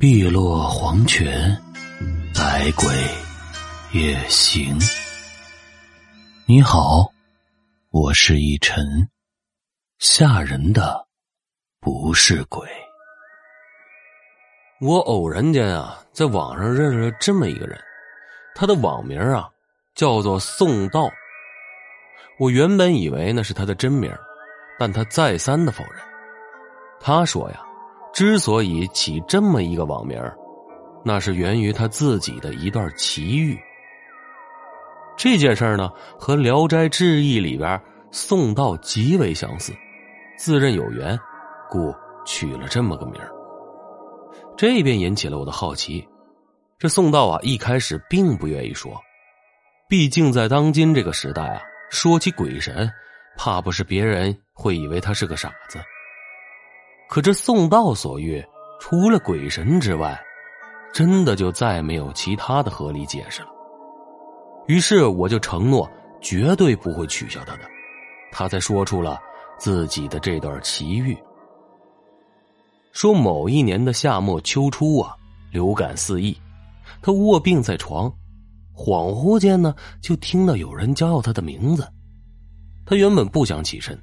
碧落黄泉，百鬼夜行。你好，我是一晨，吓人的不是鬼。我偶然间啊，在网上认识了这么一个人，他的网名啊叫做宋道。我原本以为那是他的真名，但他再三的否认。他说呀。之所以起这么一个网名，那是源于他自己的一段奇遇。这件事呢，和《聊斋志异》里边宋道极为相似，自认有缘，故取了这么个名这便引起了我的好奇。这宋道啊，一开始并不愿意说，毕竟在当今这个时代啊，说起鬼神，怕不是别人会以为他是个傻子。可这宋道所遇，除了鬼神之外，真的就再没有其他的合理解释了。于是我就承诺绝对不会取笑他的。他才说出了自己的这段奇遇：说某一年的夏末秋初啊，流感肆溢，他卧病在床，恍惚间呢，就听到有人叫他的名字。他原本不想起身，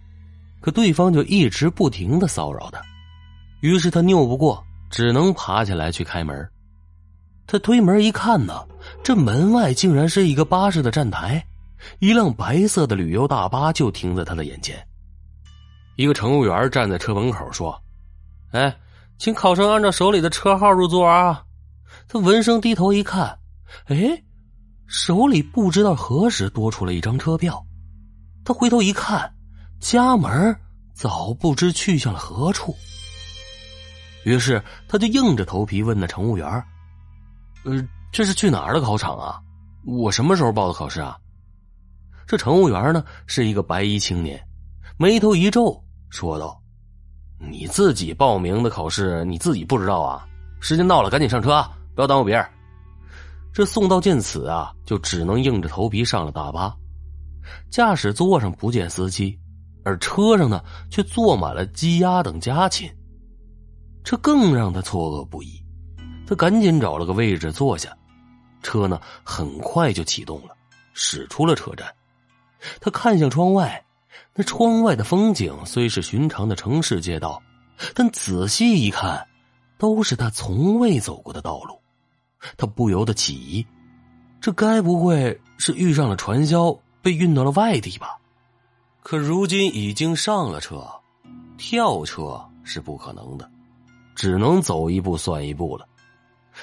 可对方就一直不停的骚扰他。于是他拗不过，只能爬起来去开门。他推门一看呢，这门外竟然是一个巴士的站台，一辆白色的旅游大巴就停在他的眼前。一个乘务员站在车门口说：“哎，请考生按照手里的车号入座啊。”他闻声低头一看，哎，手里不知道何时多出了一张车票。他回头一看，家门早不知去向了何处。于是他就硬着头皮问那乘务员：“呃，这是去哪儿的考场啊？我什么时候报的考试啊？”这乘务员呢是一个白衣青年，眉头一皱，说道：“你自己报名的考试，你自己不知道啊？时间到了，赶紧上车，不要耽误别人。”这宋道见此啊，就只能硬着头皮上了大巴。驾驶座上不见司机，而车上呢却坐满了鸡鸭等家禽。这更让他错愕不已，他赶紧找了个位置坐下，车呢很快就启动了，驶出了车站。他看向窗外，那窗外的风景虽是寻常的城市街道，但仔细一看，都是他从未走过的道路。他不由得起疑，这该不会是遇上了传销，被运到了外地吧？可如今已经上了车，跳车是不可能的。只能走一步算一步了。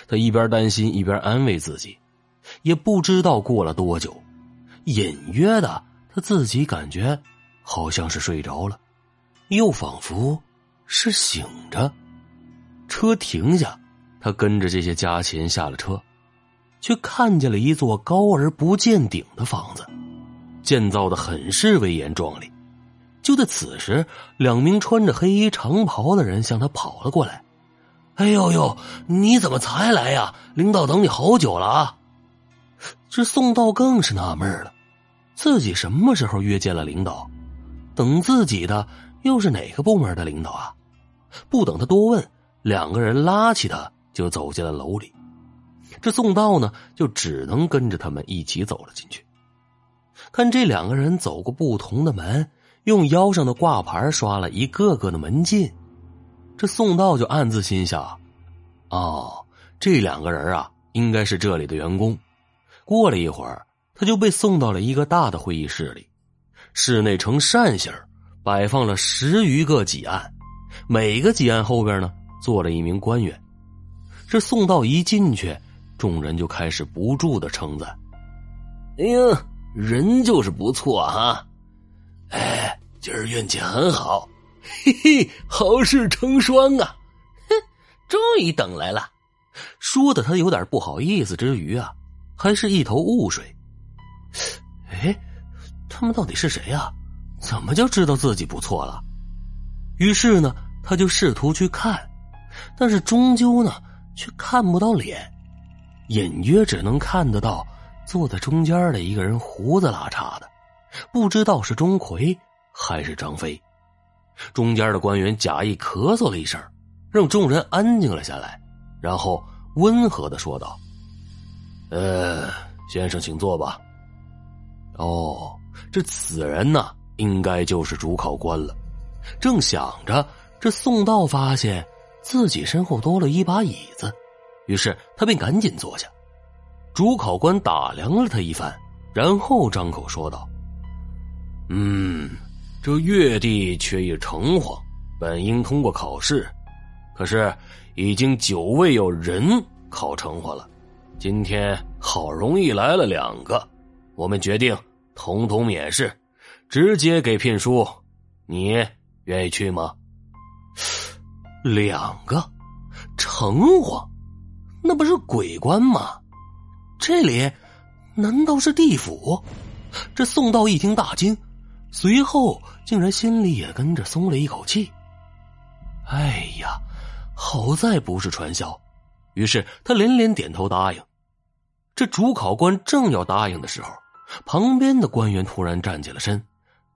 他一边担心，一边安慰自己。也不知道过了多久，隐约的他自己感觉好像是睡着了，又仿佛是醒着。车停下，他跟着这些家禽下了车，却看见了一座高而不见顶的房子，建造的很是威严壮丽。就在此时，两名穿着黑衣长袍的人向他跑了过来。“哎呦呦，你怎么才来呀？领导等你好久了啊！”这宋道更是纳闷了，自己什么时候约见了领导？等自己的又是哪个部门的领导啊？不等他多问，两个人拉起他就走进了楼里。这宋道呢，就只能跟着他们一起走了进去。看这两个人走过不同的门。用腰上的挂牌刷了一个个的门禁，这宋道就暗自心想：哦，这两个人啊，应该是这里的员工。过了一会儿，他就被送到了一个大的会议室里，室内呈扇形，摆放了十余个几案，每个几案后边呢坐了一名官员。这宋道一进去，众人就开始不住的称赞：“哎呀，人就是不错哈。”哎，今儿运气很好，嘿嘿，好事成双啊！哼，终于等来了。说的他有点不好意思之余啊，还是一头雾水。哎，他们到底是谁呀？怎么就知道自己不错了？于是呢，他就试图去看，但是终究呢，却看不到脸，隐约只能看得到坐在中间的一个人胡子拉碴的。不知道是钟馗还是张飞，中间的官员假意咳嗽了一声，让众人安静了下来。然后温和的说道：“呃，先生，请坐吧。”哦，这此人呢，应该就是主考官了。正想着，这宋道发现自己身后多了一把椅子，于是他便赶紧坐下。主考官打量了他一番，然后张口说道：“嗯，这月帝却已城隍，本应通过考试，可是已经久未有人考城隍了。今天好容易来了两个，我们决定统统免试，直接给聘书。你愿意去吗？”两个城隍，那不是鬼官吗？这里难道是地府？这宋道一听大惊，随后竟然心里也跟着松了一口气。哎呀，好在不是传销。于是他连连点头答应。这主考官正要答应的时候，旁边的官员突然站起了身，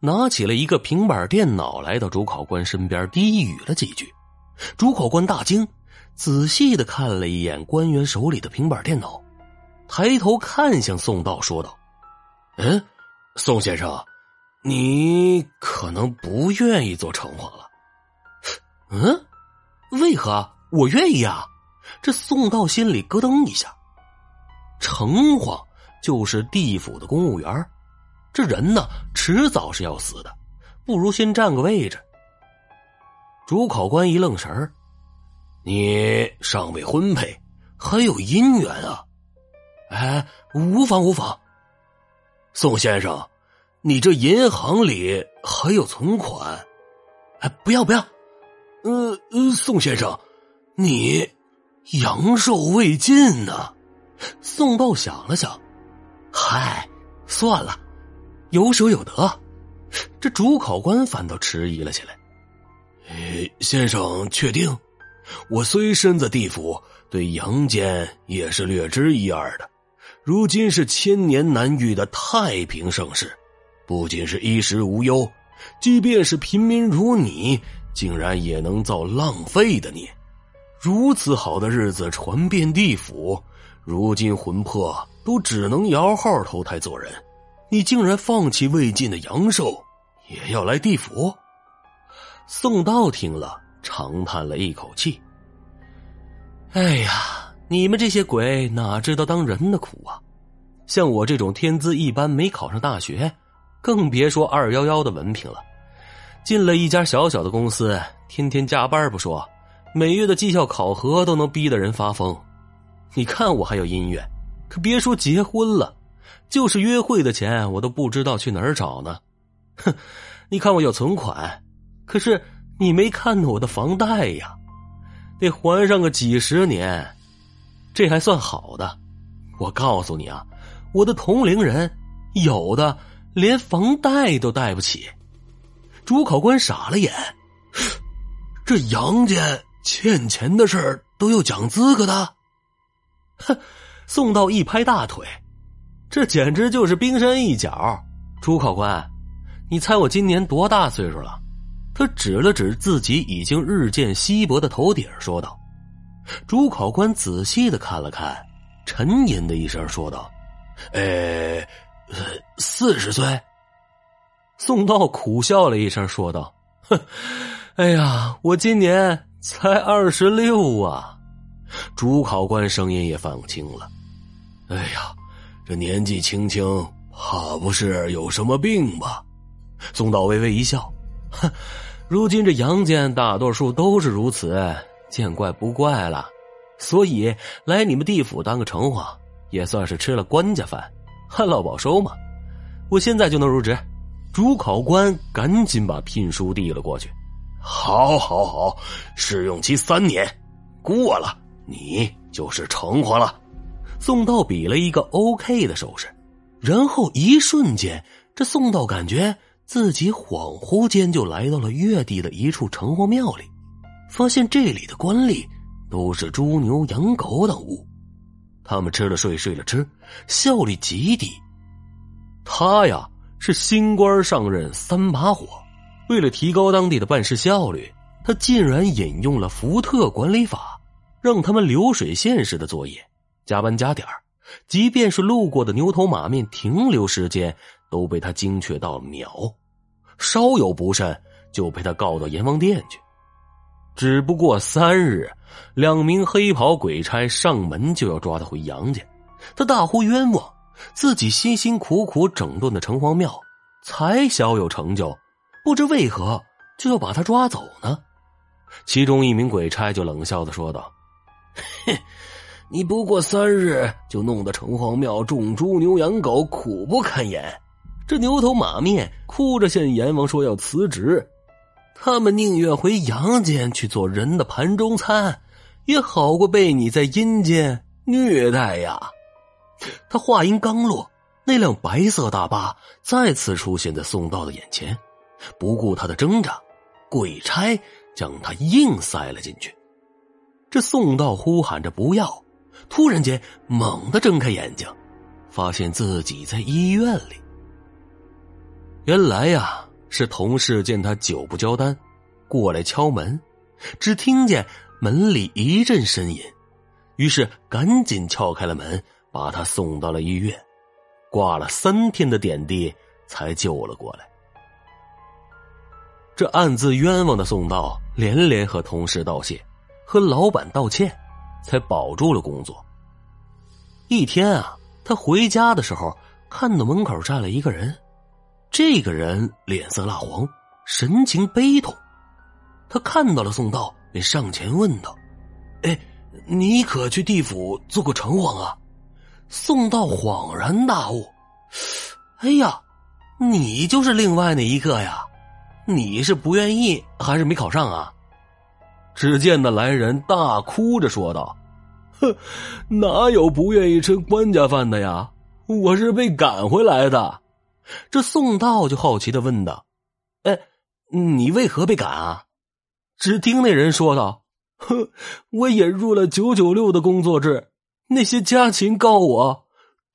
拿起了一个平板电脑，来到主考官身边低语了几句。主考官大惊，仔细的看了一眼官员手里的平板电脑。抬头看向宋道，说道：“嗯，宋先生，你可能不愿意做城隍了。嗯，为何？我愿意啊！”这宋道心里咯噔一下。城隍就是地府的公务员，这人呢，迟早是要死的，不如先占个位置。主考官一愣神儿：“你尚未婚配，还有姻缘啊？”哎，无妨无妨。宋先生，你这银行里还有存款？哎，不要不要。呃呃，宋先生，你阳寿未尽呢。宋道想了想，嗨，算了，有舍有得。这主考官反倒迟疑了起来。哎，先生确定？我虽身在地府，对阳间也是略知一二的。如今是千年难遇的太平盛世，不仅是衣食无忧，即便是平民如你，竟然也能造浪费的孽。如此好的日子传遍地府，如今魂魄都只能摇号投胎做人，你竟然放弃未尽的阳寿，也要来地府？宋道听了，长叹了一口气：“哎呀。”你们这些鬼哪知道当人的苦啊！像我这种天资一般，没考上大学，更别说二幺幺的文凭了。进了一家小小的公司，天天加班不说，每月的绩效考核都能逼得人发疯。你看我还有音乐，可别说结婚了，就是约会的钱我都不知道去哪儿找呢。哼，你看我有存款，可是你没看到我的房贷呀，得还上个几十年。这还算好的，我告诉你啊，我的同龄人有的连房贷都贷不起。主考官傻了眼，这杨家欠钱的事都有讲资格的。哼，宋道一拍大腿，这简直就是冰山一角。主考官，你猜我今年多大岁数了？他指了指自己已经日渐稀薄的头顶，说道。主考官仔细的看了看，沉吟的一声说道：“呃，四十岁。”宋道苦笑了一声说道：“哼，哎呀，我今年才二十六啊！”主考官声音也放轻了：“哎呀，这年纪轻轻，怕不是有什么病吧？”宋道微微一笑：“哼，如今这阳间大多数都是如此。”见怪不怪了，所以来你们地府当个城隍，也算是吃了官家饭，旱涝保收嘛。我现在就能入职。主考官赶紧把聘书递了过去。好，好，好，试用期三年，过了你就是城隍了。宋道比了一个 OK 的手势，然后一瞬间，这宋道感觉自己恍惚间就来到了月地的一处城隍庙里。发现这里的官吏都是猪牛羊狗等物，他们吃了睡，睡了吃，效率极低。他呀是新官上任三把火，为了提高当地的办事效率，他竟然引用了福特管理法，让他们流水线式的作业，加班加点即便是路过的牛头马面，停留时间都被他精确到秒，稍有不慎就被他告到阎王殿去。只不过三日，两名黑袍鬼差上门就要抓他回杨家，他大呼冤枉，自己辛辛苦苦整顿的城隍庙才小有成就，不知为何就要把他抓走呢？其中一名鬼差就冷笑的说道：“哼，你不过三日就弄得城隍庙众猪牛羊狗苦不堪言，这牛头马面哭着向阎王说要辞职。”他们宁愿回阳间去做人的盘中餐，也好过被你在阴间虐待呀！他话音刚落，那辆白色大巴再次出现在宋道的眼前，不顾他的挣扎，鬼差将他硬塞了进去。这宋道呼喊着不要，突然间猛地睁开眼睛，发现自己在医院里。原来呀。是同事见他久不交单，过来敲门，只听见门里一阵呻吟，于是赶紧撬开了门，把他送到了医院，挂了三天的点滴才救了过来。这暗自冤枉的宋道连连和同事道谢，和老板道歉，才保住了工作。一天啊，他回家的时候，看到门口站了一个人。这个人脸色蜡黄，神情悲痛。他看到了宋道，便上前问道：“哎，你可去地府做过城隍啊？”宋道恍然大悟：“哎呀，你就是另外那一个呀？你是不愿意还是没考上啊？”只见那来人大哭着说道：“哼，哪有不愿意吃官家饭的呀？我是被赶回来的。”这宋道就好奇的问道：“哎，你为何被赶啊？”只听那人说道：“哼，我引入了九九六的工作制，那些家禽告我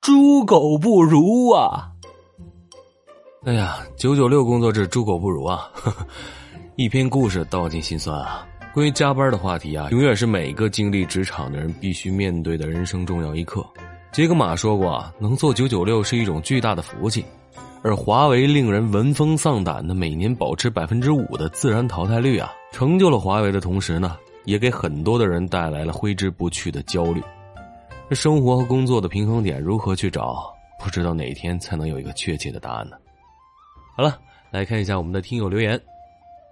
猪狗不如啊！”哎呀，九九六工作制，猪狗不如啊！一篇故事道尽心酸啊。关于加班的话题啊，永远是每个经历职场的人必须面对的人生重要一课。杰克马说过啊，能做九九六是一种巨大的福气。而华为令人闻风丧胆的每年保持百分之五的自然淘汰率啊，成就了华为的同时呢，也给很多的人带来了挥之不去的焦虑。生活和工作的平衡点如何去找？不知道哪天才能有一个确切的答案呢？好了，来看一下我们的听友留言。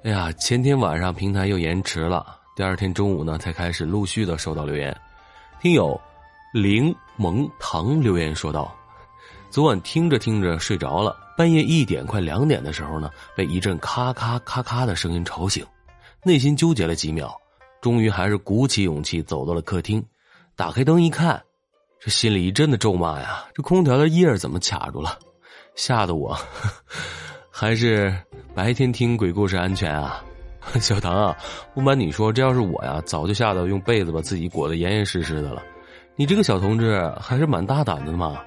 哎呀，前天晚上平台又延迟了，第二天中午呢才开始陆续的收到留言。听友柠檬糖留言说道。昨晚听着听着睡着了，半夜一点快两点的时候呢，被一阵咔咔咔咔的声音吵醒，内心纠结了几秒，终于还是鼓起勇气走到了客厅，打开灯一看，这心里一阵的咒骂呀，这空调的叶怎么卡住了？吓得我，还是白天听鬼故事安全啊！小唐啊，不瞒你说，这要是我呀，早就吓得用被子把自己裹得严严实实的了。你这个小同志还是蛮大胆的嘛。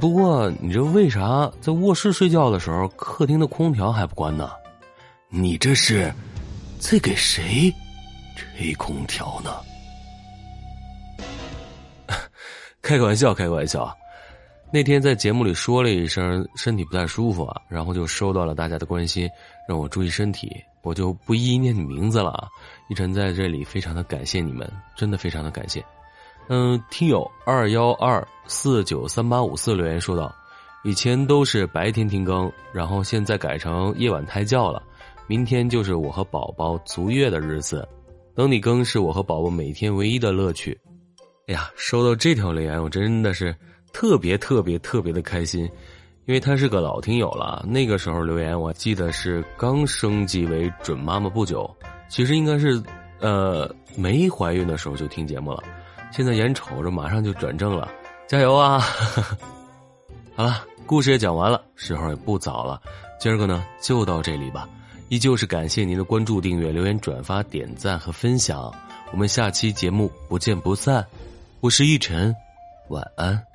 不过，你这为啥在卧室睡觉的时候，客厅的空调还不关呢？你这是在给谁吹空调呢？开个玩笑，开个玩笑。那天在节目里说了一声身体不太舒服啊，然后就收到了大家的关心，让我注意身体，我就不一一念你名字了。一晨在这里非常的感谢你们，真的非常的感谢。嗯，听友二幺二四九三八五四留言说道：“以前都是白天听更，然后现在改成夜晚胎教了。明天就是我和宝宝足月的日子，等你更是我和宝宝每天唯一的乐趣。”哎呀，收到这条留言，我真的是特别特别特别的开心，因为他是个老听友了。那个时候留言，我记得是刚升级为准妈妈不久，其实应该是呃没怀孕的时候就听节目了。现在眼瞅着马上就转正了，加油啊！好了，故事也讲完了，时候也不早了，今儿个呢就到这里吧。依旧是感谢您的关注、订阅、留言、转发、点赞和分享，我们下期节目不见不散。我是逸晨，晚安。